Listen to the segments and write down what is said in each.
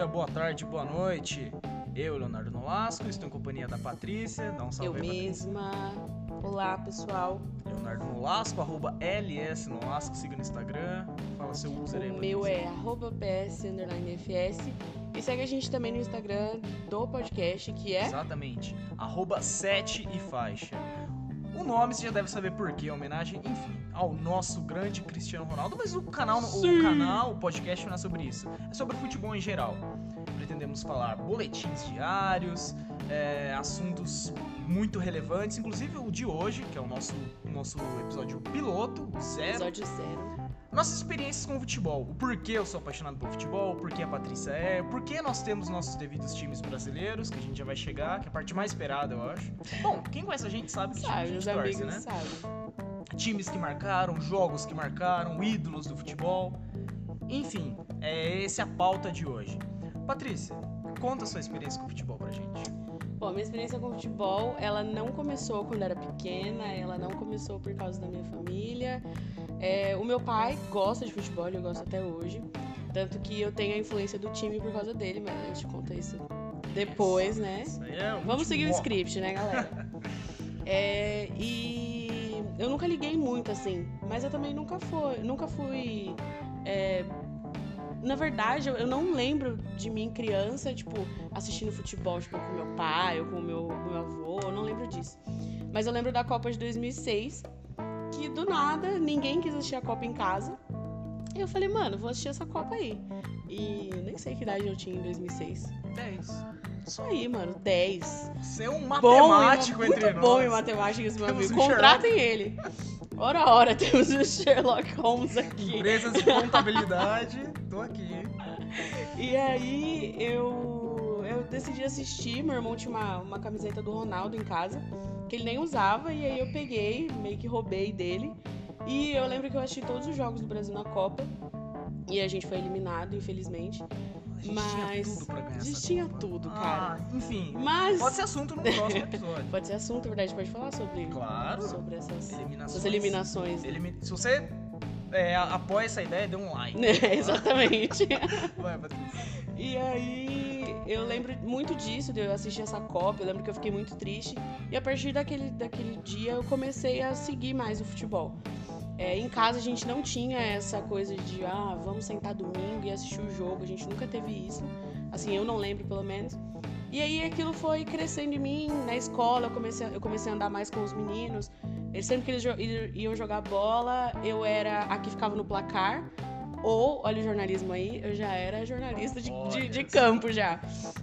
dia, boa tarde, boa noite. Eu, Leonardo Nolasco, estou em companhia da Patrícia. Dá um salve Eu aí, Patrícia. mesma. Olá, pessoal. Leonardo Nolasco, arroba LS Nolasco, siga no Instagram. Fala seu user aí, O meu é arroba PS underline FS. E segue a gente também no Instagram do podcast, que é. Exatamente. Arroba 7 e faixa. O nome você já deve saber por quê, é homenagem, enfim, ao nosso grande Cristiano Ronaldo, mas o canal, o Sim. canal, o podcast não é sobre isso. É sobre futebol em geral. Pretendemos falar boletins diários, é, assuntos muito relevantes, inclusive o de hoje, que é o nosso, o nosso episódio piloto, o zero. Episódio zero. Nossas experiências com o futebol. O porquê eu sou apaixonado por futebol, o porquê a Patrícia é, o porquê nós temos nossos devidos times brasileiros, que a gente já vai chegar, que é a parte mais esperada, eu acho. Bom, quem conhece a gente sabe que time a Sabe, gente torce, né? sabem. Times que marcaram, jogos que marcaram, ídolos do futebol. Enfim, é essa a pauta de hoje. Patrícia, conta a sua experiência com o futebol pra gente. Bom, minha experiência com futebol, ela não começou quando era pequena, ela não começou por causa da minha família. É, o meu pai gosta de futebol, ele gosta até hoje. Tanto que eu tenho a influência do time por causa dele, mas a gente conta isso depois, né? É Vamos seguir o script, né, galera? É, e eu nunca liguei muito, assim. Mas eu também nunca fui. Nunca fui. é, na verdade, eu, eu não lembro de mim criança, tipo, assistindo futebol, tipo, com meu pai ou com meu, meu avô. Eu não lembro disso. Mas eu lembro da Copa de 2006, que do nada ninguém quis assistir a Copa em casa. E eu falei, mano, vou assistir essa Copa aí. E nem sei que idade eu tinha em 2006. 10. Isso aí, mano, 10 Você é um bom, matemático muito entre nós. bom em matemática esse meu amigo. um Contratem ele. Ora, ora, temos o Sherlock Holmes aqui. Empresas de contabilidade, tô aqui. E aí eu, eu decidi assistir. Meu irmão tinha uma, uma camiseta do Ronaldo em casa, que ele nem usava, e aí eu peguei, meio que roubei dele. E eu lembro que eu assisti todos os jogos do Brasil na Copa. E a gente foi eliminado, infelizmente. A gente Mas tinha tudo pra ganhar a gente tinha Copa. tudo, cara. Ah, enfim, Mas. pode ser assunto no próximo episódio. Pode ser assunto, é verdade, pode falar sobre, Claro. sobre essas, Eliminações. essas eliminações. Elimi- Se você é, apoia essa ideia, dê um like. É, exatamente. Vai, Patrícia. E aí eu lembro muito disso, de eu assistir essa Copa, eu lembro que eu fiquei muito triste. E a partir daquele, daquele dia eu comecei a seguir mais o futebol. É, em casa a gente não tinha essa coisa de, ah, vamos sentar domingo e assistir o jogo, a gente nunca teve isso. Assim, eu não lembro pelo menos. E aí aquilo foi crescendo em mim, na escola eu comecei, a- eu comecei a andar mais com os meninos. Eles, sempre que eles iam jogar bola, eu era a que ficava no placar. Ou, olha o jornalismo aí, eu já era jornalista de, de, de campo já.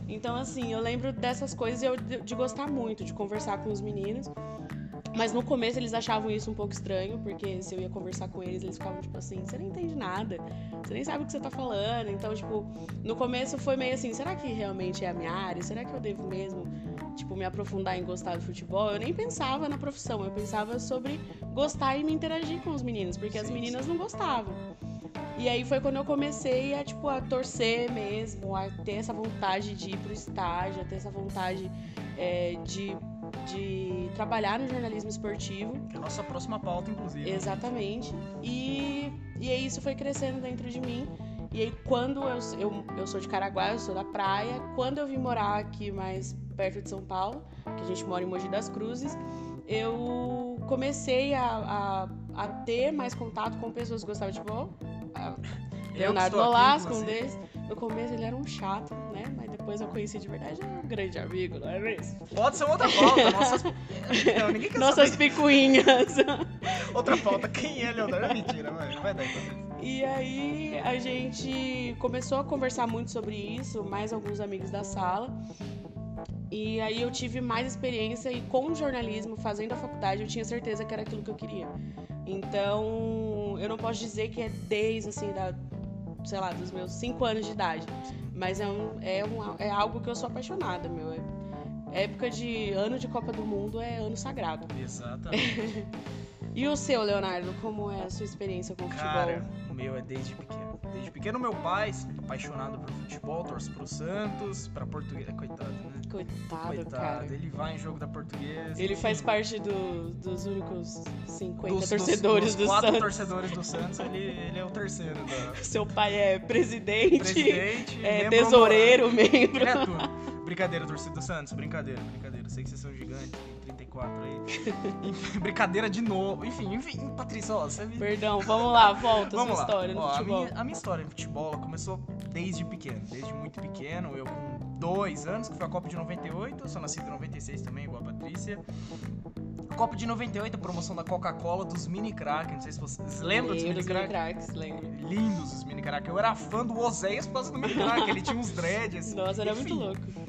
Então, assim, eu lembro dessas coisas e eu, de, de gostar muito, de conversar com os meninos. Mas no começo eles achavam isso um pouco estranho, porque se eu ia conversar com eles, eles ficavam tipo assim: você não entende nada, você nem sabe o que você tá falando. Então, tipo, no começo foi meio assim: será que realmente é a minha área? Será que eu devo mesmo, tipo, me aprofundar em gostar do futebol? Eu nem pensava na profissão, eu pensava sobre gostar e me interagir com os meninos, porque as meninas não gostavam. E aí foi quando eu comecei a, tipo, a torcer mesmo, a ter essa vontade de ir pro estágio, a ter essa vontade é, de, de trabalhar no jornalismo esportivo. Que é a nossa próxima pauta, inclusive. Exatamente. E, e aí isso foi crescendo dentro de mim. E aí quando eu, eu, eu sou de Caraguá, eu sou da praia, quando eu vim morar aqui mais perto de São Paulo, que a gente mora em Mogi das Cruzes, eu comecei a, a, a ter mais contato com pessoas que gostavam de futebol. A- Eu Leonardo Nolasco, um deles. No começo ele era um chato, né? Mas depois eu conheci de verdade, é um grande amigo, não é mesmo? Pode ser outra pauta. Nossas... Não, ninguém quer Nossas saber. picuinhas. Outra pauta. Quem é Leonardo? Mentira, mano. Vai dar, Patrícia. E aí a gente começou a conversar muito sobre isso, mais alguns amigos da sala. E aí eu tive mais experiência e com o jornalismo, fazendo a faculdade, eu tinha certeza que era aquilo que eu queria. Então, eu não posso dizer que é desde assim da sei lá, dos meus 5 anos de idade, mas é um, é um é algo que eu sou apaixonada, meu. É, época de ano de Copa do Mundo é ano sagrado. Exatamente. E o seu, Leonardo, como é a sua experiência com o futebol? Cara, meu é desde pequeno. Desde pequeno, meu pai, apaixonado por futebol, torce pro Santos, pra Portuguesa. Coitado, né? Coitado, Coitado, cara. Ele vai em jogo da Portuguesa. Ele faz parte do- dos únicos 50 dos, torcedores dos, do dos quatro Santos. torcedores do Santos, ele, ele é o terceiro da Seu pai é presidente, presidente. é tesoureiro, honorário. membro. É tudo. Brincadeira, torcida do Santos. Brincadeira, brincadeira. Sei que vocês são gigantes, 34 aí. Enfim, brincadeira de novo. Enfim, enfim, Patrícia, ó, você me... Perdão, vamos lá, volta Vamos sua lá. história no Ó, a, futebol. minha, a minha história no futebol começou desde pequeno, desde muito pequeno. Eu com dois anos, que foi a Copa de 98, eu sou nascido em 96 também, igual a Patrícia. Copa de 98, a promoção da Coca-Cola, dos mini crack, não sei se vocês lembram dos mini crack. cracks, lembro. Lindos os mini crack. Eu era fã do Oséias por causa do mini crack, ele tinha uns dreads. Nossa, era Enfim, muito louco.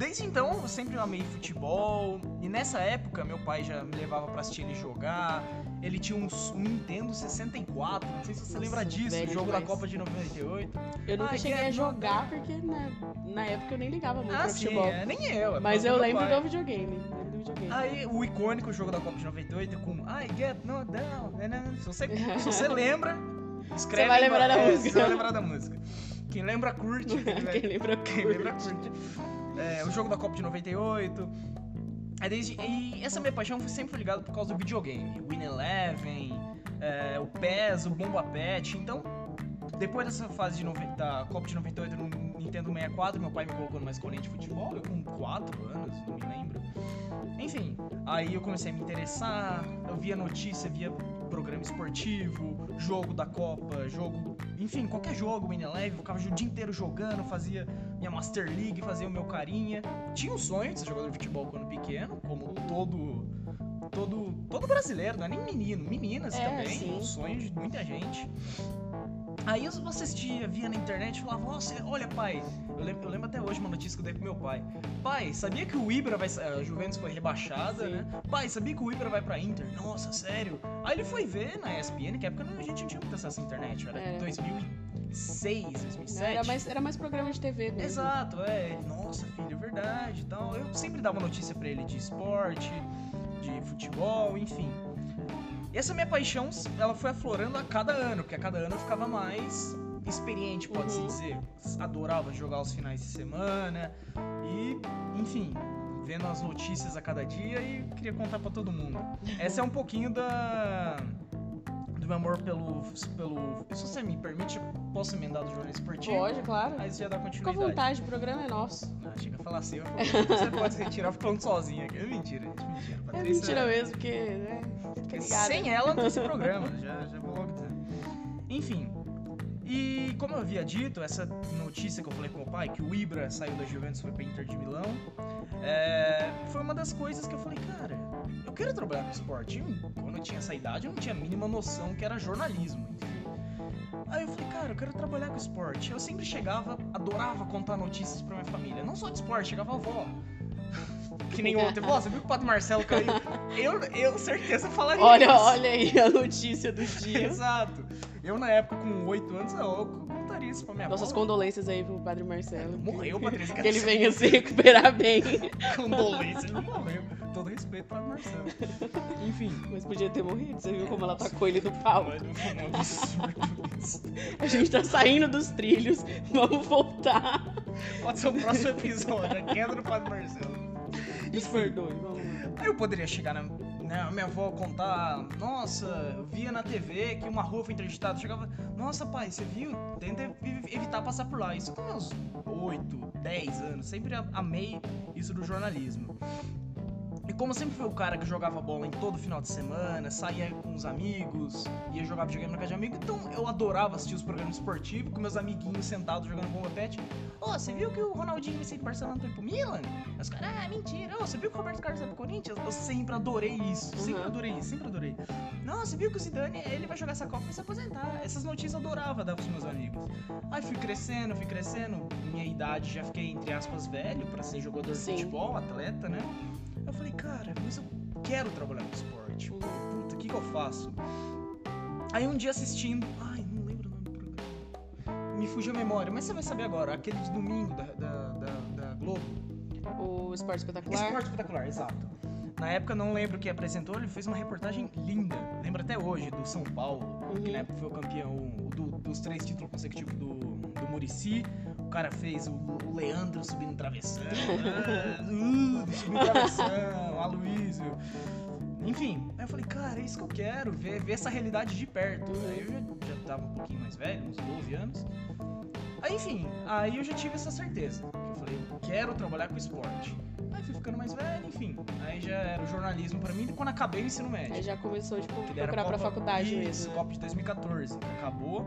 Desde então, eu sempre amei futebol. E nessa época, meu pai já me levava pra assistir ele jogar. Ele tinha um Nintendo 64. Não sei se você Nossa, lembra disso. O jogo da demais. Copa de 98. Eu nunca Ai, cheguei é a jogar porque na, na época eu nem ligava muito Ah, pra sim, futebol. é, nem eu. é Mas eu lembro pai. do videogame. Aí, o icônico jogo da Copa de 98 com I get no down. né, né, né. Se você, se você lembra, escreve. Você vai lembrar da é, música. Você vai lembrar da música. Quem lembra, curte. Quem lembra Quem lembra, curte. É, o jogo da Copa de 98. É desde, e essa minha paixão foi sempre ligada por causa do videogame. Win Eleven, é, o PES, o Bomba Pet. Então, depois dessa fase de noven- da Copa de 98 no Nintendo 64, meu pai me colocou numa escolinha de futebol, eu com 4 anos, não me lembro. Enfim, aí eu comecei a me interessar, eu via notícia, via programa esportivo, jogo da Copa, jogo, enfim, qualquer jogo, Win Eleven, eu ficava o dia inteiro jogando, fazia minha Master League, fazia o meu carinha. Tinha um sonho de ser jogador de futebol quando pequeno, como todo todo todo brasileiro, não é nem menino, meninas É, também, sim. um sonho de muita gente. Aí eu assistia, via na internet e falava, nossa, olha pai, eu lembro, eu lembro até hoje uma notícia que eu dei pro meu pai. Pai, sabia que o Ibra vai. A Juventus foi rebaixada, Sim. né? Pai, sabia que o Ibra vai pra Inter? Nossa, sério? Aí ele foi ver na ESPN, que época a gente não tinha muito acesso à internet, era Era. 2006, 2007. Era mais, era mais programa de TV mesmo. Exato, é. Nossa, filho, é verdade e tal. Eu sempre dava notícia pra ele de esporte, de futebol, enfim. E essa minha paixão, ela foi aflorando a cada ano, porque a cada ano eu ficava mais experiente, pode-se Uhum. dizer. Adorava jogar os finais de semana e, enfim, vendo as notícias a cada dia e queria contar pra todo mundo. Essa é um pouquinho da meu amor pelo pelo, se você me permite, posso emendar do jornal esportivo? Pode, claro. Aí você já dá Fica à continuidade. vontade, o programa é nosso. Ah, chega a falar assim, eu- você pode se retirar falando sozinha aqui. É mentira, gente, mentira. É Patrícia- mentira mesmo, porque, né? Sem ela não tem esse programa, já, já vou logo dizendo. Enfim, e como eu havia dito, essa notícia que eu falei com meu pai, que o Ibra saiu da Juventus e foi pra Inter de Milão, é, foi uma das coisas que eu falei, cara, eu quero trabalhar com esporte. E quando eu tinha essa idade, eu não tinha a mínima noção que era jornalismo, enfim. Aí eu falei, cara, eu quero trabalhar com esporte. Eu sempre chegava, adorava contar notícias pra minha família. Não só de esporte, chegava a avó. Que nem ontem. Vó, você viu que o Padre Marcelo caiu? Eu, eu certeza falaria Olha, isso. olha aí a notícia do dia. Exato. Eu, na época, com 8 anos, eu contaria isso pra minha Nossas avó. condolências aí pro Padre Marcelo. Morreu, Patrícia. Que ele venha se recuperar bem. Condolência, ele morreu. Todo respeito para Marcelo. Enfim. Mas podia ter morrido, você viu como ela tacou ele no pau. Mano, foi um absurdo isso. A gente tá saindo dos trilhos, vamos voltar. Pode ser o próximo episódio, a queda do Padre Marcelo. Nos perdoe, vamos lá. Eu poderia chegar na né, a minha avó contar, nossa, eu via na TV que uma rua foi interditada, chegava, nossa pai, você viu? Tenta ev- evitar passar por lá. Isso com meus 8, 10 anos, sempre amei isso do jornalismo. E como eu sempre fui o cara que jogava bola em todo final de semana, saía com os amigos, ia jogar videogame na casa de amigo, então eu adorava assistir os programas esportivos com meus amiguinhos sentados jogando bomba pet. Ô, você viu que o Ronaldinho vai sair do Barcelona foi pro Milan? Os caras, ah, mentira. Ô, você viu que o Roberto Carlos vai pro Corinthians? Eu sempre adorei isso, sempre Uhum. adorei isso, sempre adorei. Não, você viu que o Zidane, ele vai jogar essa Copa e vai se aposentar. Essas notícias eu adorava dar pros meus amigos. Aí fui crescendo, fui crescendo, minha idade já fiquei, entre aspas, velho pra ser jogador de Sim. futebol, atleta, né? Eu falei, cara, mas eu quero trabalhar com esporte. Puta, o que que eu faço? Aí um dia assistindo, ai, não lembro o nome do programa. Me fugiu a memória, mas você vai saber agora, aquele de domingo da, da, da, da Globo. O Esporte Espetacular. Esporte espetacular, exato. Na época, não lembro quem apresentou, ele fez uma reportagem linda. Lembro até hoje, do São Paulo, Uhum. que na época foi o campeão do- dos três títulos consecutivos do, do Murici. O cara fez o, o Leandro subindo travessão, ah, uh, subindo travessão, Aloysio. Enfim, aí eu falei, cara, é isso que eu quero, ver, ver essa realidade de perto. Aí eu já, já tava um pouquinho mais velho, uns 12 anos. Aí, enfim, aí eu já tive essa certeza. Eu falei, eu quero trabalhar com esporte. Aí fui ficando mais velho, enfim. Aí já era o jornalismo pra mim quando acabei o ensino médio. Aí já começou, tipo, procurar pra Copa- faculdade Isso, mesmo. né? Copa de 2014. Acabou.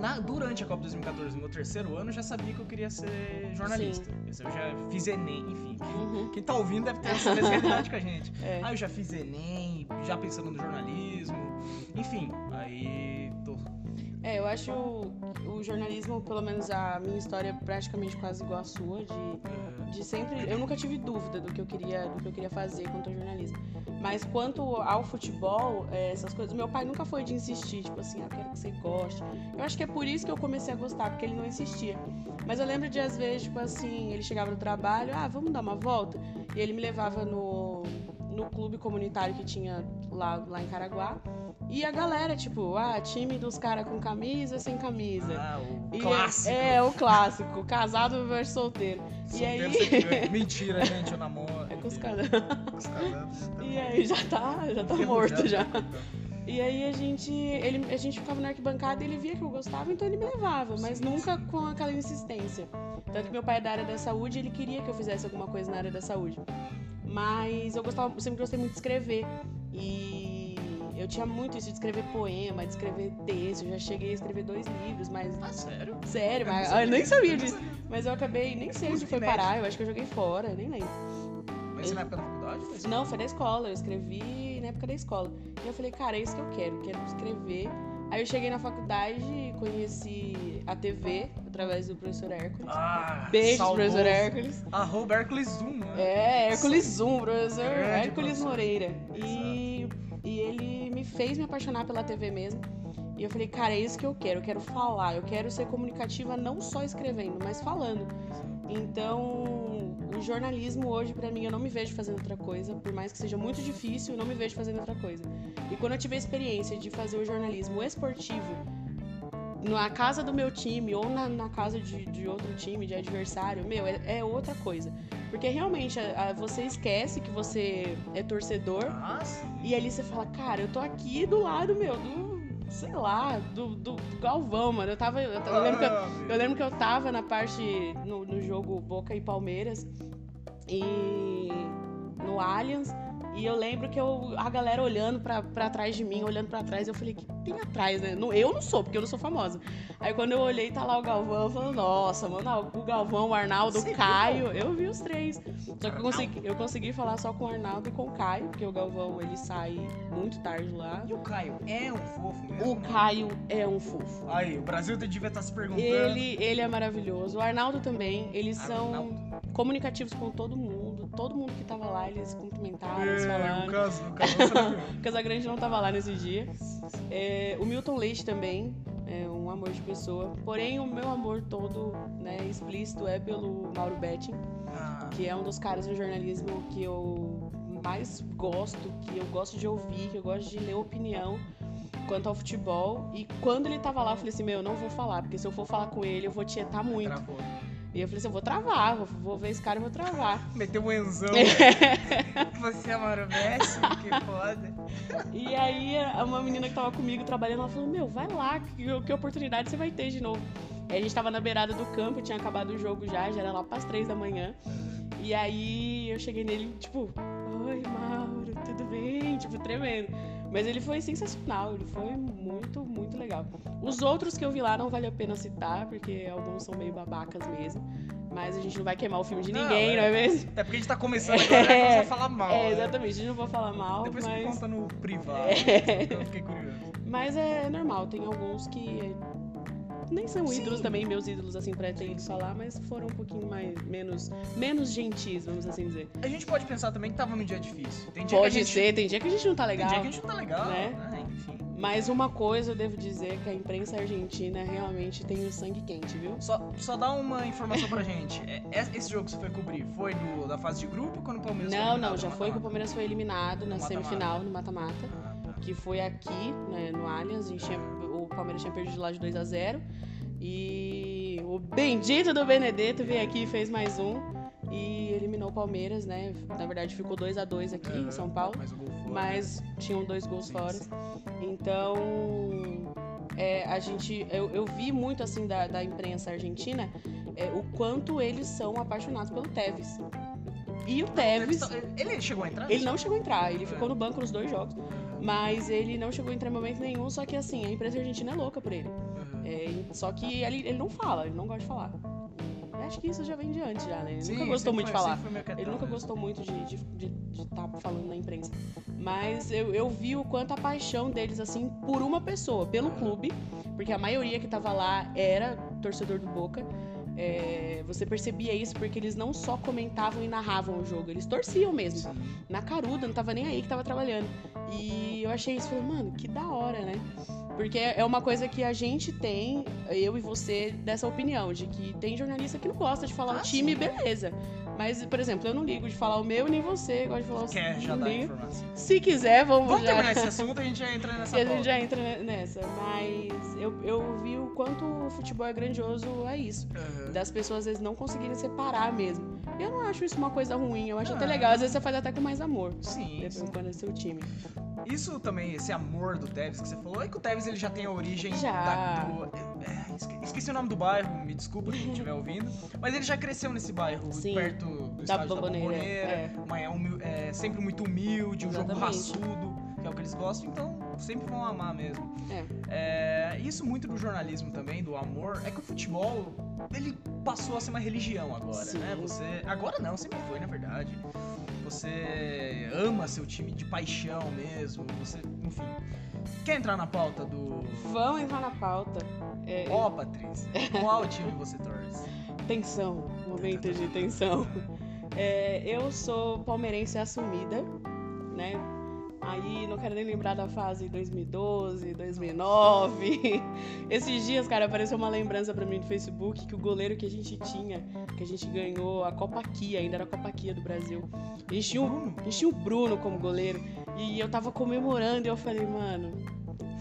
Na- durante a Copa de 2014, no meu terceiro ano, eu já sabia que eu queria ser jornalista. Esse Eu já fiz Enem, enfim. Uhum. Quem tá ouvindo deve ter essa mesma que a gente. É. Aí eu já fiz Enem, já pensando no jornalismo. Enfim, aí tô. É, eu acho o, o jornalismo, pelo menos a minha história, é praticamente quase igual à sua, de, eh, de sempre. Eu nunca tive dúvida do que eu queria, do que eu queria fazer quanto ao jornalismo. Mas quanto ao futebol, é, essas coisas, meu pai nunca foi de insistir, tipo assim, ah, quero que você goste. Eu acho que é por isso que eu comecei a gostar, porque ele não insistia. Mas eu lembro de, às vezes, tipo assim, ele chegava no trabalho, ah, vamos dar uma volta? E ele me levava no, no clube comunitário que tinha lá, lá em Caraguá. E a galera, tipo, ah, time dos caras com camisa, sem camisa. Ah, o E clássico. É, o clássico. Casado versus solteiro. E Solteiro aí- sempre ganha. Mentira, gente, eu namoro. É. E aí já tá, já tá morto já. E aí a gente, ele, a gente ficava na arquibancada e ele via que eu gostava, então ele me levava, mas Sim, nunca com aquela insistência. Tanto que meu pai é da área da saúde, ele queria que eu fizesse alguma coisa na área da saúde. Mas eu gostava, sempre gostei muito de escrever. E eu tinha muito isso de escrever poema, de escrever texto. Eu já cheguei a escrever dois livros, mas Ah, sério? sério, Eu mas sabia eu nem sabia disso. Mas eu acabei, nem sei onde foi parar, eu acho que eu joguei fora, nem lembro. Mas isso na época da faculdade? Foi? Não, foi da escola, eu escrevi na época da escola. E eu falei, cara, é isso que eu quero, quero escrever. Aí eu cheguei na faculdade, conheci a TV através do professor Hércules. Ah, Beijo, saudoso. professor Hércules. Arroba Hércules Zoom, né? É, Hércules Zoom, professor Grande Hércules professor. Moreira. E, e ele me fez me apaixonar pela TV mesmo. E eu falei, cara, é isso que eu quero, eu quero falar, eu quero ser comunicativa não só escrevendo, mas falando. Então, o jornalismo hoje, pra mim, eu não me vejo fazendo outra coisa, por mais que seja muito difícil, eu não me vejo fazendo outra coisa. E quando eu tive a experiência de fazer o jornalismo esportivo na casa do meu time ou na, na casa de, de outro time, de adversário, meu, é, é outra coisa. Porque realmente a- a- você esquece que você é torcedor sim. e ali você fala, cara, eu tô aqui do lado, meu, do. sei lá, do, do, do Galvão, mano. Eu tava. Eu, eu lembro que eu, eu lembro que eu tava na parte. no, no jogo Boca e Palmeiras. E. no Allianz. E eu lembro que eu, a galera olhando pra trás de mim, olhando pra trás, eu falei, que tem atrás, né? Não- Eu não sou, porque eu não sou famosa. Aí quando eu olhei, tá lá o Galvão, eu falei, nossa, mano, o Galvão, o Arnaldo, Você o viu, Caio, eu vi os três. Só que eu consegui, eu consegui falar só com o Arnaldo e com o Caio, porque o Galvão, ele sai muito tarde lá. E o Caio é um fofo mesmo? O Caio é um fofo. Aí, o Brasil devia estar se perguntando. Ele, ele é maravilhoso. O Arnaldo também. Eles são Arnaldo. comunicativos com todo mundo. Todo mundo que tava lá, eles cumprimentaram, eles É, o falaram. caso, o caso viu. O Casagrande não tava lá nesse dia. É, o Milton Leite também é um amor de pessoa. Porém, o meu amor todo, né, explícito é pelo Mauro Betting, Ah, que é um dos caras do jornalismo que eu mais gosto, que eu gosto de ouvir, que eu gosto de ler opinião quanto ao futebol. E quando ele tava lá, eu falei assim, meu, eu não vou falar, porque se eu for falar com ele, eu vou tietar muito. travou. E eu falei assim, eu vou travar, vou, vou ver esse cara e vou travar. Meteu um enzão. Você é Mauro Messi, que foda. E aí, uma menina que tava comigo trabalhando, ela falou: Meu, vai lá, que, que oportunidade você vai ter de novo. Aí a gente tava na beirada do campo, tinha acabado o jogo já, já era lá pras três da manhã. E aí eu cheguei nele, tipo, Oi, Mauro, tudo bem? Tipo, tremendo. Mas ele foi sensacional, ele foi muito, muito legal. Os outros que eu vi lá não vale a pena citar, porque alguns são meio babacas mesmo. Mas a gente não vai queimar o filme de Não, ninguém, é. não é mesmo? Até porque a gente tá começando agora, né? Não precisa falar mal. É, exatamente, a gente não vai falar mal, Depois você mas. conta no privado. É. Eu fiquei curioso. Mas é normal, tem alguns que nem são Sim. ídolos também, meus ídolos, assim, pra ter ido falar, mas foram um pouquinho mais, menos, menos gentis, vamos assim dizer. A gente pode pensar também que tava num dia difícil. Tem dia Pode gente... ser, tem dia que a gente não tá Tem legal. dia que a gente não tá legal, né? né? Enfim. Mas uma coisa eu devo dizer que a imprensa argentina realmente tem o sangue quente, viu? Só, só dá uma informação pra gente. É, é- Esse jogo que você foi cobrir foi do, da fase de grupo ou quando o Palmeiras foi Não, eliminado não, já foi que o? Palmeiras foi eliminado na No mata-mata. semifinal, no mata-mata. Ah, tá. que foi aqui, né, no Allianz. A gente tinha, o Palmeiras tinha perdido lá de 2 a 0 E o bendito do Benedetto veio aqui e fez mais um. E eliminou o Palmeiras, né? Na verdade, ficou 2 a 2 aqui em São Paulo. Mas foi. Mas tinham dois gols fora. Então, é, a gente, eu, eu vi muito assim da, da imprensa argentina é, o quanto eles são apaixonados pelo Tevez. E o Tevez, Ele chegou a entrar? ele não chegou a entrar, ele É. ficou no banco nos dois jogos, mas ele não chegou a entrar em momento nenhum. Só que assim, a imprensa argentina é louca por ele. É, só que ele, ele não fala, ele não gosta de falar. Acho que isso já vem de antes, já, né? Ele Sim, nunca gostou muito de foi- falar. meio quietão Ele nunca gostou muito de estar de, de, tá falando na imprensa. Mas eu, eu vi o quanto a paixão deles, assim, por uma pessoa, pelo clube, porque a maioria que tava lá era torcedor do Boca. É, você percebia isso porque eles não só comentavam e narravam o jogo, eles torciam mesmo. Sim. Na caruda, não tava nem aí que tava trabalhando. E eu achei isso, falei, mano, que da hora, né? Porque é uma coisa que a gente tem, eu e você, dessa opinião, de que tem jornalista que não gosta de falar Ah, o time, sim. beleza. Mas, por exemplo, eu não ligo de falar o meu, nem você gosta de falar o Quer já dar informação? Se quiser, vamos, Vamos já. terminar esse assunto e a gente já entra nessa a gente já entra ne- nessa. Mas eu, eu vi o quanto o futebol é grandioso a isso. Uhum. Das pessoas às vezes não conseguirem separar mesmo. Eu não acho isso uma coisa ruim, eu acho até legal. Às vezes você faz até com mais amor. Sim, Depois sim. quando é seu time. Isso também, esse amor do Tevez que você falou, é que o Tevez ele já tem a origem Já. da- do. É, esque- esqueci o nome do bairro, me desculpa quem estiver ouvindo. Mas ele já cresceu nesse bairro, Sim. perto do Da estádio Bomboneira, da Bomboneira. é. É é sempre muito humilde, um jogo raçudo, que é o que eles gostam, então sempre vão amar mesmo. É. É, isso muito do jornalismo também, do amor, é que o futebol, ele passou a ser uma religião agora, Sim. né? Você. Agora não, sempre foi, na verdade. Você ama seu time de paixão mesmo, você. Enfim. Quer entrar na pauta do. Vamos entrar na pauta. É, Ó, Patrícia, qual time você torce? Tensão, momento de tensão. É, eu sou palmeirense assumida, né? Aí não quero nem lembrar da fase 2012, 2009. Esses dias, cara, apareceu uma lembrança pra mim no Facebook que o goleiro que a gente tinha, que a gente ganhou a Copa Kia, ainda era a Copa Kia do Brasil. A gente tinha o, a gente tinha o Bruno como goleiro. E eu tava comemorando e eu falei, mano,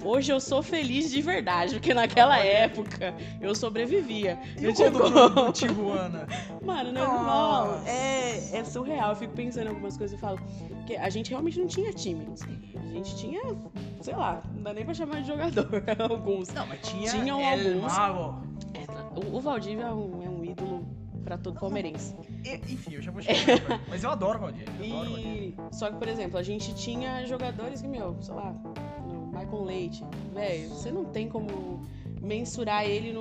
hoje eu sou feliz de verdade, porque naquela Olha. época eu sobrevivia. E Eu tinha do Tijuana? Mano, normal. Nossa. É, é surreal. Eu fico pensando em algumas coisas e falo. Porque a gente realmente não tinha time. A gente tinha, sei lá, não dá nem pra chamar de jogador. alguns. Não, mas tinha. Tinham El alguns. Mago. É, o, o Valdívia é um, é um ídolo pra todo palmeirense. Enfim, eu já vou chegar. mas eu adoro o Valdir. Eu adoro. E. Só que, por exemplo, a gente tinha jogadores que, meu, sei lá, o Michael Leite. Velho, você não tem como mensurar ele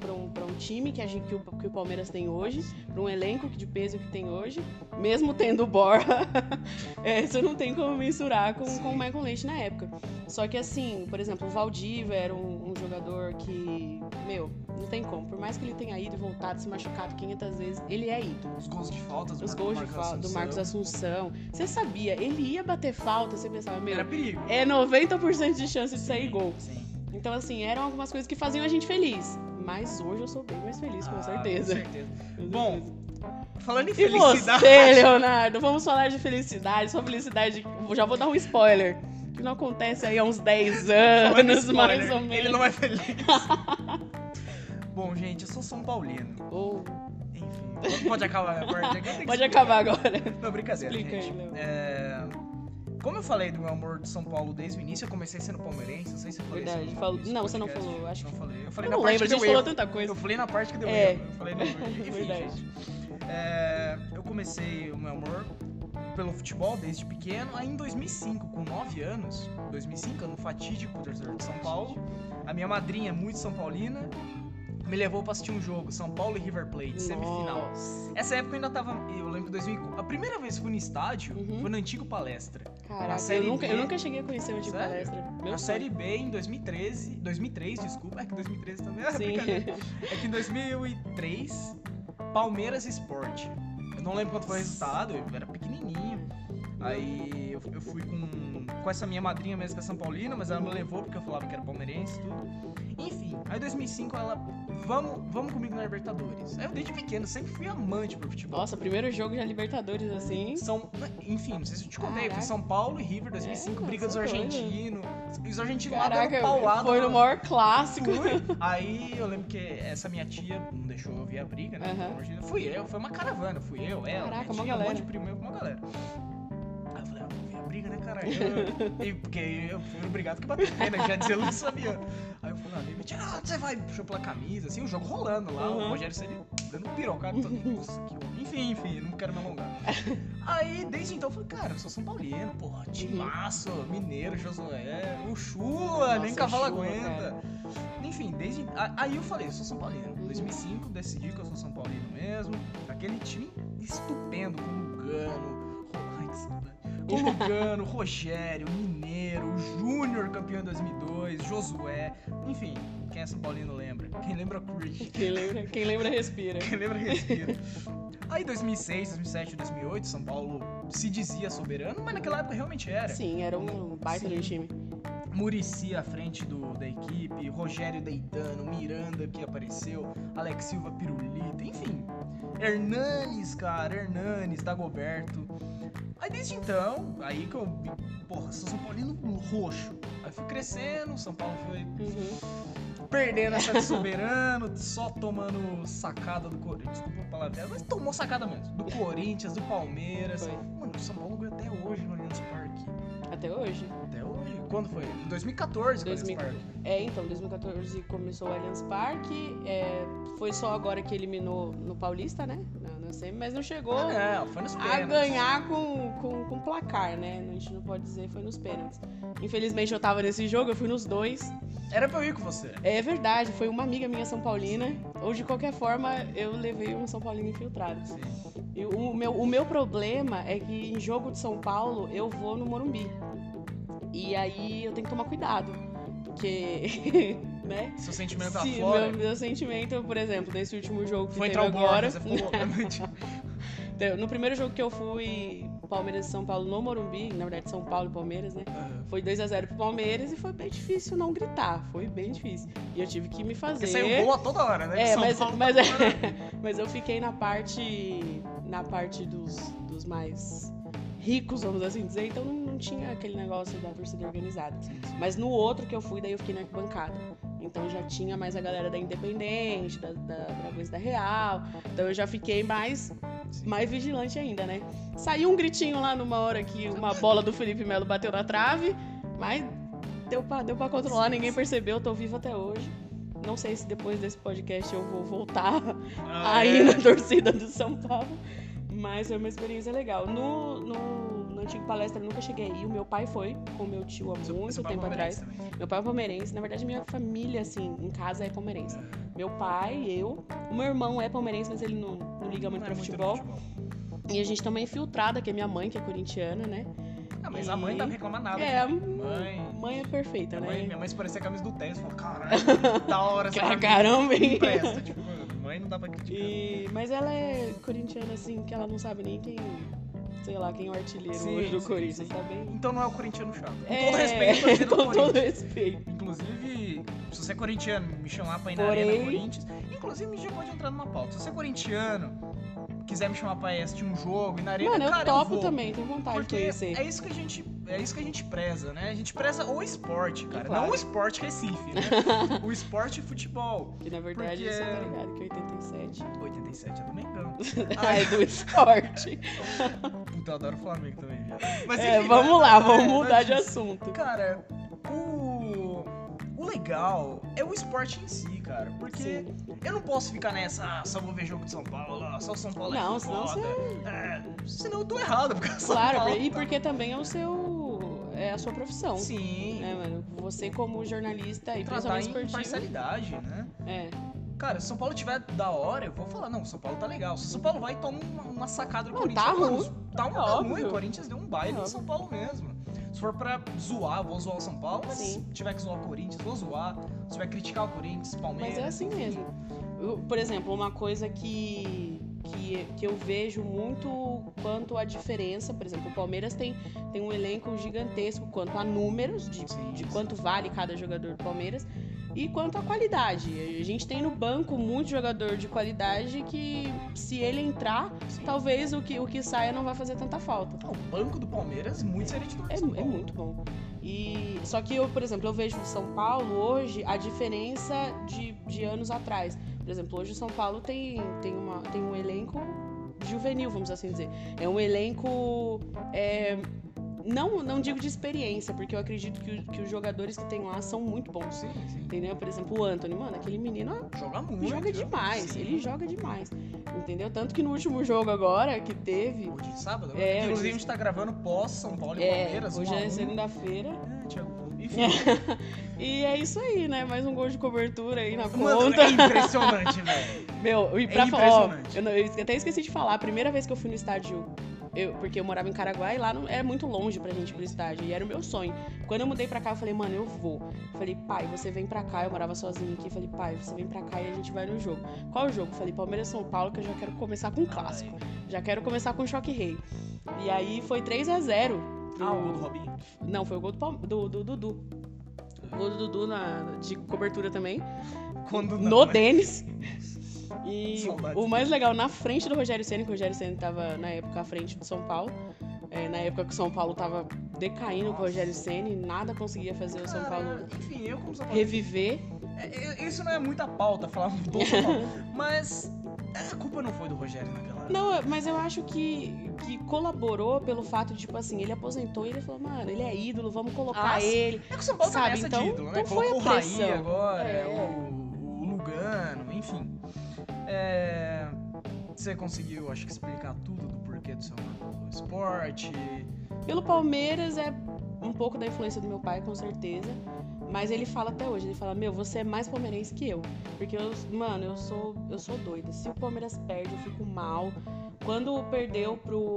pra, um, um time que, a gente, que, o, que o Palmeiras tem hoje, pra um elenco de peso que tem hoje, mesmo tendo o Borra, é, você não tem como mensurar com, com o Michael Leite na época. Só que assim, por exemplo, o Valdívia era um jogador que, meu, não tem como. Por mais que ele tenha ido e voltado, se machucado 500 vezes, ele é ídolo. Os gols de faltas do Os gols de falta do. Marcos Assunção. Você sabia, ele ia bater falta, você pensava, meu, Era perigo. é 90% de chance de sair gol. Sim. Então, assim, eram algumas coisas que faziam a gente feliz. Mas hoje eu sou bem mais feliz, com Ah, certeza. Com certeza. Bom. Falando em E felicidade. você, Leonardo? Vamos falar de felicidade. Sua felicidade, já vou dar um spoiler. Não acontece aí há uns 10 Falando em anos, mais ou menos. Ele não é feliz. Bom, gente, eu sou São Paulino. Ou- Enfim, pode acabar a parte que Pode acabar agora. Não, brincadeira, Explica aí, gente. Léo. É, Como eu falei do meu amor de São Paulo desde o início, eu comecei sendo palmeirense. Não sei se eu falei Verdade, isso início não, você não falou, acho não que- falei. Eu falei Eu na não parte lembro, a que gente deu falou erro. tanta coisa. Eu falei na parte que deu É. erro. Eu falei no... Enfim, Verdade. gente. É, eu comecei o meu amor pelo futebol desde pequeno. Aí em 2005, com 9 anos, 2005, ano fatídico do terceiro de São Paulo, a minha madrinha, muito São Paulina, me levou pra assistir um jogo, São Paulo e River Plate, semifinal. Nossa. Essa época eu ainda tava. Eu lembro que 2004. A primeira vez que fui no estádio Uhum. foi no antigo palestra. Caraca, eu nunca, B. eu nunca cheguei a conhecer o Sério? palestra. Meu na. Série B em 2013. 2003, desculpa. É que 2013 também é Sim. É que em 2003, Palmeiras Esporte. Não lembro quanto foi o resultado, eu era pequenininho. Aí eu, eu fui com, com essa minha madrinha mesmo, que é São Paulina, mas ela me levou porque eu falava que era palmeirense e tudo. Enfim, aí em 2005 ela, vamos, vamos comigo na Libertadores. Aí eu desde pequeno sempre fui amante pro futebol. Nossa, primeiro jogo já Libertadores, assim. São, enfim, não sei se eu te contei, foi. São Paulo e River 2005, É, briga dos argentinos. E os argentinos lá Caraca, dando paulada. foi no lá. maior clássico. Aí eu lembro que essa minha tia não deixou eu ver a briga, né? Imagina, Fui eu, foi uma caravana, fui eu, ela, Caraca, minha uma tia, um galera. monte de primo meu uma galera. Briga, né, caralho? e, porque eu fui obrigado que bater pena, já dizia Luiz Fabiano. Aí eu falei, ah, ah, você vai, puxou pela camisa, assim, o jogo rolando lá, o Uhum. Rogério Ceni dando um pirocado. todo- Nossa, que. Enfim, enfim, não quero me alongar. Aí, desde então, eu falei, cara, eu sou São Paulino, porra, timaço, mineiro, Josué, o Chula, nem cavalo o Chula, aguenta. Enfim, desde. Aí eu falei, eu sou São Paulino. Em 2005, decidi que eu sou São Paulino mesmo. Aquele time estupendo, com Lugano. Ro- Com Lugano, Rogério, Mineiro, Júnior campeão em 2002, Josué. Enfim, quem é São Paulino lembra. Quem lembra curte. Quem lembra, quem lembra respira. Quem lembra respira. Aí 2006, 2007, 2008, São Paulo se dizia soberano, mas naquela época realmente era. Sim, era um baita de time. Murici à frente do, da equipe, Rogério deitando, Miranda que apareceu, Alex Silva pirulita, enfim. Hernanes, cara, Hernanes, Dagoberto. Aí desde então, aí que eu, porra, sou São Paulino roxo. Aí fui crescendo, São Paulo foi Uhum. perdendo essa de soberano, só tomando sacada do Corinthians. Desculpa a palavra, mas tomou sacada mesmo. Do Corinthians, do Palmeiras. Foi. Mano, o São Paulo ganhou até hoje no Allianz Parque. Até hoje. Até hoje. Quando foi? Em 2014, no Allianz 2000. Parque. É, então, 2014 começou o Allianz Parque. é, foi só agora que eliminou no Paulista, né? Na semi, mas não chegou Ah, não, a ganhar com, com, com placar, né? A gente não pode dizer, foi nos pênaltis. Infelizmente eu tava nesse jogo, eu fui nos dois. Era pra eu ir com você. É verdade, foi uma amiga minha São Paulina. Ou de qualquer forma, eu levei um São Paulino infiltrado. Sim. E o, meu, o meu problema é que em jogo de São Paulo eu vou no Morumbi. E aí eu tenho que tomar cuidado. Porque, né? Seu sentimento Se aflora. meu, meu sentimento, por exemplo, nesse último jogo que Foi teve agora. Você ficou louca. Então, no primeiro jogo que eu fui, Palmeiras e São Paulo no Morumbi, na verdade São Paulo e Palmeiras, né? Aham. Foi 2 a 0 pro Palmeiras e foi bem difícil não gritar. Foi bem difícil. E eu tive que me fazer. Porque saiu gol a toda hora, né? É, São mas, Paulo mas, mas eu fiquei na parte. Na parte dos, dos mais ricos, vamos assim dizer, então não, não tinha aquele negócio da torcida organizada. Mas no outro que eu fui, daí eu fiquei na arquibancada. Então já tinha mais a galera da Independente, da, da Dragões da Real. Então eu já fiquei mais, mais vigilante ainda, né? Saiu um gritinho lá numa hora que uma bola do Felipe Melo bateu na trave, mas deu pra, deu pra controlar, ninguém percebeu, tô vivo até hoje. Não sei se depois desse podcast eu vou voltar Ah, aí é. na torcida do São Paulo. Mas foi uma experiência legal. No, no, antigo palestra nunca cheguei aí. O meu pai foi com meu tio há muito seu é tempo atrás. também. Meu pai é palmeirense. Na verdade, minha família, assim, em casa é palmeirense. Meu pai, eu. O meu irmão é palmeirense, mas ele não, não liga muito Não pra muito futebol. futebol. E a gente também é infiltrada, que é minha mãe, que é corintiana, né? Ah, mas a mãe não reclamar nada. É, a também. mãe. Mãe é perfeita, Minha mãe, né? minha mãe se parecia a camisa do Tess, falou, caralho, da hora essa. Caramba, hein? Tipo, mãe não dá pra criticar. E, mas ela é corintiana, assim, que ela não sabe nem quem. Sei lá, quem é o artilheiro Sim, hoje do sim, Corinthians, sim. tá bem? Então não é o corintiano chato. Com É, todo respeito, eu com todo respeito. Inclusive, se você é corintiano, me chamar pra ir na Porém- Arena Corinthians. Inclusive, já pode entrar numa pauta. Se você é corintiano, quiser me chamar pra ir assistir um jogo e na Arena, Mano, eu cara, topo vou. também, tenho vontade de Porque conhecer. é isso que a gente é isso que a gente preza, né? A gente preza o esporte, cara, Claro. não o esporte Recife, né? o esporte futebol. Que na verdade porque- você tá ligado que 87. 87 é do Mengão. Ah, é do esporte. Eu adoro Flamengo também, viado. Mas É, enfim, vamos né? lá, É, vamos é mudar de disso. assunto. Cara, o. O legal é o esporte em si, cara. Porque Sim. eu não posso ficar nessa, ah, só vou ver jogo de São Paulo, só o São Paulo é Não, que senão foda. É, senão eu tô errado, porque São Claro, Paulo. e porque também é o seu. É a sua profissão. Sim. Né, mano? Você como jornalista e Tratar principalmente esportivo. parcialidade, né? É. Cara, se São Paulo tiver da hora, eu vou falar, não, São Paulo tá legal. Se São Paulo vai, toma uma, uma sacada do Não, Corinthians. tá ruim. Tá, um, É tá ruim, o Corinthians deu um baile É em São Paulo mesmo. Se for pra zoar, vou zoar o São Paulo, mas Sim. se tiver que zoar o Corinthians, vou zoar. Se tiver que criticar o Corinthians, Palmeiras. Mas é assim enfim. mesmo. Eu- por exemplo, uma coisa que que, que eu vejo muito quanto a diferença. Por exemplo, o Palmeiras tem, tem um elenco gigantesco quanto a números, de, Sim, de sim. quanto vale cada jogador do Palmeiras. E quanto à qualidade, a gente tem no banco muito jogador de qualidade que, se ele entrar, Sim. talvez o que, o que saia não vai fazer tanta falta. O banco do Palmeiras, muito diferente do É, São é Paulo. muito bom. E só que eu, por exemplo, eu vejo no São Paulo hoje a diferença de, de anos atrás. Por exemplo, hoje o São Paulo tem, tem, uma, tem um elenco juvenil, vamos assim dizer. É um elenco. é, não, não digo de experiência, porque eu acredito que, o- que os jogadores que tem lá são muito bons. Sim, sim. Entendeu? Por exemplo, o Anthony, mano, aquele menino Joga muito. joga demais. Sim. Ele joga demais. Entendeu? Tanto que no último jogo agora que teve. Hoje é sábado? É, Inclusive hoje- a gente tá gravando pós São Paulo e É, Palmeiras. hoje é segunda-feira. É, Thiago. E é isso aí, né? Mais um gol de cobertura aí na Mano, conta. é impressionante, velho. Meu, e é pra falar, ó, impressionante. eu, eu até esqueci de falar, a primeira vez que eu fui no estádio, eu, porque eu morava em Caraguá e lá não, era muito longe pra gente ir pro estádio, e era o meu sonho. Quando eu mudei pra cá, eu falei, mano, eu vou. Eu falei, pai, você vem pra cá, eu morava sozinho aqui, falei, pai, você vem pra cá e a gente vai no jogo. Qual o jogo? Eu falei, Palmeiras São Paulo, que eu já quero começar com um clássico. Já quero começar com o choque rei. E aí foi 3 a 0 Ah, o gol do Robinho. Não, foi o gol do, Palme- do, do Dudu. O gol do Dudu na, de cobertura também. Quando não, no né? Denis. E o mais legal, na frente do Rogério Senna, que o Rogério Senna tava na época à frente do São Paulo. é, na época que o São Paulo tava decaindo com o Rogério Senna e nada conseguia fazer o São Cara, Paulo Enfim, eu como São Paulo. reviver. É, é, Isso não é muita pauta, falar do São Paulo. Mas a culpa não foi do Rogério naquela. Não, mas eu acho que, que colaborou pelo fato de, tipo assim, ele aposentou e ele falou, mano, ele é ídolo, vamos colocar Ah, ele. É que o São Paulo tá Sabe, nessa então- de ídolo, né? então foi a pressão. agora, É. o, Você conseguiu, acho que, explicar tudo do porquê do seu amor pelo esporte. Pelo Palmeiras é um pouco da influência do meu pai, com certeza. Mas ele fala até hoje, ele fala, meu, você é mais palmeirense que eu. Porque eu, mano, eu sou, eu sou doida. Se o Palmeiras perde, eu fico mal. Quando perdeu pro.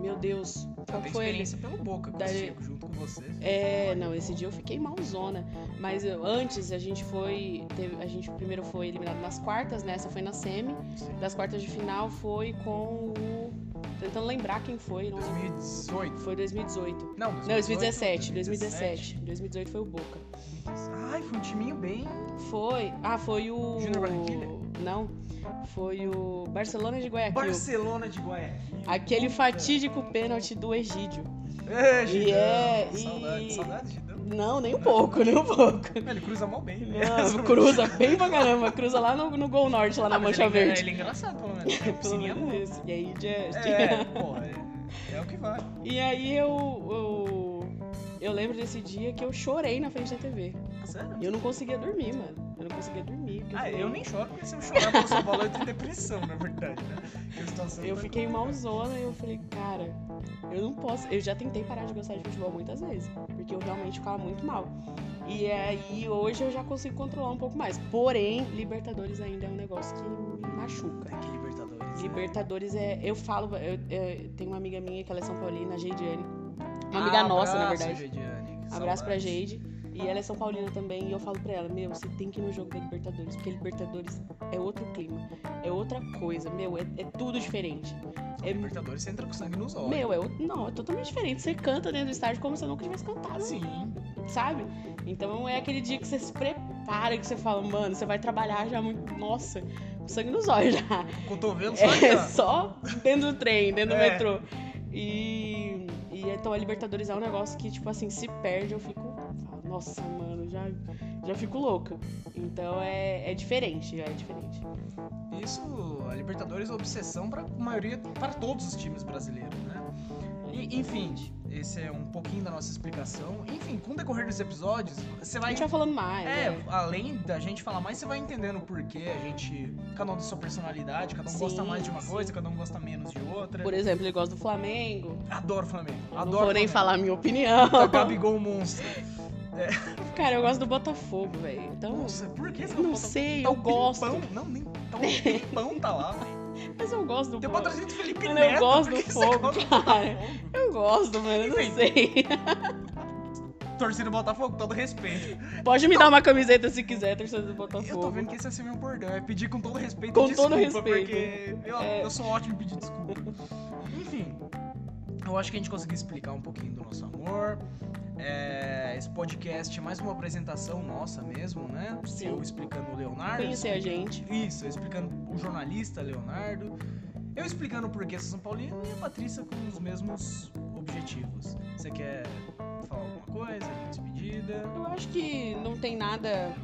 Meu Deus, qual Tem foi ele? experiência pelo Boca, eu Daí- sigo junto com você. É, não, esse dia eu fiquei malzona. Mas eu- antes a gente foi. teve- a gente primeiro foi eliminado nas quartas, né? Essa foi na semi. Sim. Das quartas de final foi com o. Tentando lembrar quem foi, não 2018. Foi 2018. Não, Não, 2017, 2017. 2018 foi o Boca. Ai, foi um timinho bem. Foi. Ah, foi o. Júnior Barranquilla? Não. Foi o Barcelona de Guayaquil. Barcelona de Guayaquil. Aquele fatídico pênalti do Egídio. É, E Gidão. é, e- Saudade, saudade, Gidão. Não, nem um pouco, nem um pouco. Ele cruza mal bem. Não, cruza bem pra caramba. Cruza lá no, no Gol Norte, lá na Ah, Mancha ele, é- Verde. Ele é engraçado, pelo menos. Pelo Piscininha menos isso. E aí, já- É, pô, é, é o que vai. E aí eu, eu. Eu lembro desse dia que eu chorei na frente da TV. Sério? E eu não conseguia dormir, mano. Eu não conseguia dormir. Ah, falei- eu nem choro, porque se eu chorar pelo São Paulo eu tenho depressão, na verdade, né? Eu fiquei malzona e eu falei, cara, eu não posso. Eu já tentei parar de gostar de futebol muitas vezes, porque eu realmente ficava muito mal. E aí hoje eu já consigo controlar um pouco mais. Porém, Libertadores ainda é um negócio que me machuca. É que Libertadores. né? Libertadores é. Eu falo, eu, eu tenho uma amiga minha que ela é São Paulina, a Jeidiane. Uma Ah, amiga nossa, na abraço, verdade. Gediane, que Abraço pra. Jade. E ela é São Paulina também. E eu falo pra ela, meu, você tem que ir no jogo da Libertadores. Porque Libertadores é outro clima. É outra coisa. Meu, é, é tudo diferente. É, Libertadores você entra com sangue nos olhos. meu, é outro, não, é totalmente diferente. Você canta dentro do estádio como se nunca tivesse cantado, Sim. sabe? Então é aquele dia que você se prepara, que você fala, mano, você vai trabalhar já muito. Nossa, com sangue nos olhos já. Cotovelo só É só dentro do trem, dentro do É. metrô. E, e então a Libertadores é um negócio que, tipo assim, se perde, eu fico. Nossa, mano, já, já fico louca. Então é, é diferente, já é diferente. Isso, a Libertadores é obsessão pra maioria, para todos os times brasileiros, né? E, enfim, esse é um pouquinho da nossa explicação. Enfim, com o decorrer dos episódios, você A vai gente vai falando mais. É, né? além da gente falar mais, você vai entendendo o porquê a gente. Cada um tem sua personalidade, cada um Sim, gosta mais de uma sim. coisa, cada um gosta menos de outra. Por exemplo, ele gosta do Flamengo. Adoro o Flamengo. Eu Adoro não vou nem Flamengo. falar a minha opinião. Tá Gabigol monstro. Cara, eu gosto do Botafogo, velho. Então, Nossa, por que você não sei, tá eu o gosto. Pimpão? Não, nem. Tá o Pimpão tá lá, velho. Mas eu gosto do Tem patrocínio do Felipe Mano, Neto. eu gosto do fogo, cara. Eu gosto, mas eu não sei. torcida do Botafogo, todo respeito. Pode me dar uma camiseta se quiser, torcedor do Botafogo. Eu tô vendo que esse é ser meu bordão, é pedir com todo respeito Com e todo desculpa, respeito. porque eu, É. eu sou ótimo em pedir desculpa. Enfim, eu acho que a gente conseguiu explicar um pouquinho do nosso amor. É, esse podcast é mais uma apresentação nossa mesmo, né? Sim. Eu explicando o Leonardo. Conhecer a gente. Isso, eu explicando o jornalista Leonardo. Eu explicando por que São Paulino e a Patrícia com os mesmos objetivos. Você quer falar alguma coisa? Despedida? Eu acho que não tem nada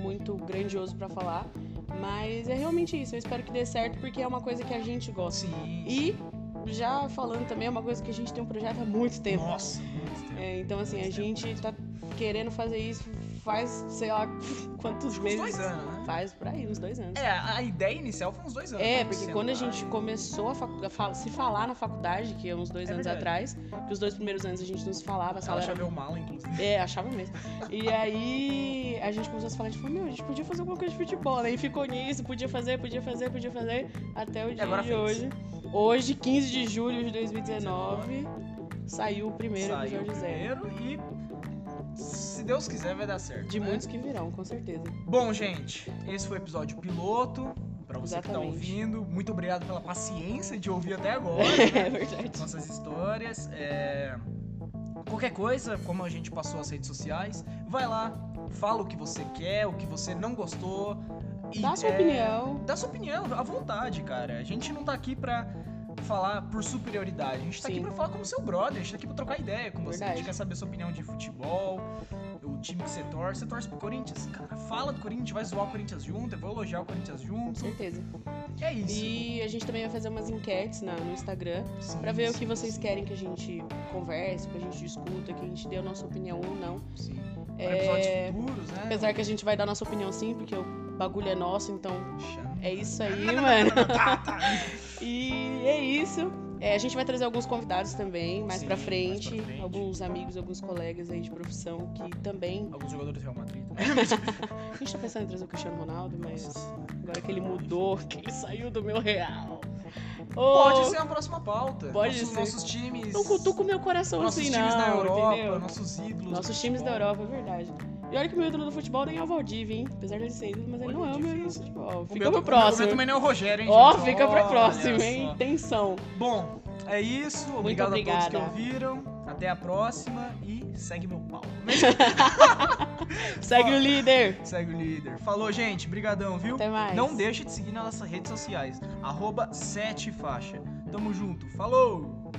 muito grandioso pra falar, mas é realmente isso. Eu espero que dê certo porque é uma coisa que a gente gosta. Sim. E já falando também, é uma coisa que a gente tem um projeto há muito tempo. Nossa, muito tempo. É, então, assim, a Muito tempo. gente tá querendo fazer isso faz, sei lá, quantos Uns meses. dois anos, né? Faz por aí, uns dois anos. É, a ideia inicial foi uns dois anos. É, né? porque quando a gente começou a, facu- a se falar na faculdade, que é uns dois É anos verdade. atrás, que os dois primeiros anos a gente não se falava, a sala Ela era chaveu mala, inclusive. É, achava mesmo. E aí a gente começou a se falar, tipo, meu, a gente podia fazer alguma coisa de futebol, né? E ficou nisso, podia fazer, podia fazer, podia fazer, até o dia de hoje. Hoje, 15 de julho de 2019, saiu o primeiro Saiu episódio zero. primeiro e se Deus quiser vai dar certo. De né? muitos que virão, com certeza. Bom, gente, esse foi o episódio piloto. Pra você que tá Exatamente. ouvindo, muito obrigado pela paciência de ouvir até agora. É verdade. nossas histórias. é, Qualquer coisa, como a gente passou as redes sociais, vai lá, fala o que você quer, o que você não gostou. E, Dá a sua é, opinião. Dá sua opinião, à vontade, cara. A gente não tá aqui pra falar por superioridade. A gente tá aqui Sim. pra falar como seu brother. A gente tá aqui pra trocar ideia com você. A Verdade. gente quer saber sua opinião de futebol, o time que você torce. Você torce pro Corinthians? Cara, fala do Corinthians, vai zoar o Corinthians junto, eu vou elogiar o Corinthians Com junto. certeza. É isso. E a gente também vai fazer umas enquetes na- no Instagram Sim, pra ver o sim, que vocês sim, querem que a gente converse, que a gente discuta, que a gente dê a nossa opinião ou não. Sim. É, Para episódios futuros, né? Apesar que a gente vai dar nossa opinião sim, porque o bagulho é nosso, então é isso aí, mano. tá, tá. E é isso. É, a gente vai trazer alguns convidados também, mais, Sim, pra mais frente, pra frente. Alguns amigos, alguns colegas aí de profissão que também. Alguns jogadores do Real Madrid também. A gente tá pensando em trazer o Cristiano Ronaldo, mas agora que ele mudou, que ele saiu do meu real. Pode Ô, ser uma próxima pauta. Pode nossos, ser. Nossos times. Não cutuca o meu coração nossos assim, times não, da Europa, entendeu? nossos ídolos. Nossos times da futebol. Europa, é verdade. E olha que o meu ídolo do futebol nem é o Valdívia, hein? Apesar dele ser ídolo, mas ele não é o meu ídolo do futebol. O Fica meu, pro o próximo. meu também não é o Rogério, hein, Ó, gente? fica Olha próximo, hein? Tensão. Bom, é isso. Obrigado a todos obrigada. que ouviram. Até a próxima e segue meu pau. Segue o líder. segue o líder. Falou, gente. Brigadão, viu? Até mais. Não deixe de seguir nas nossas redes sociais. Arroba 7 faixa. Tamo junto. Falou!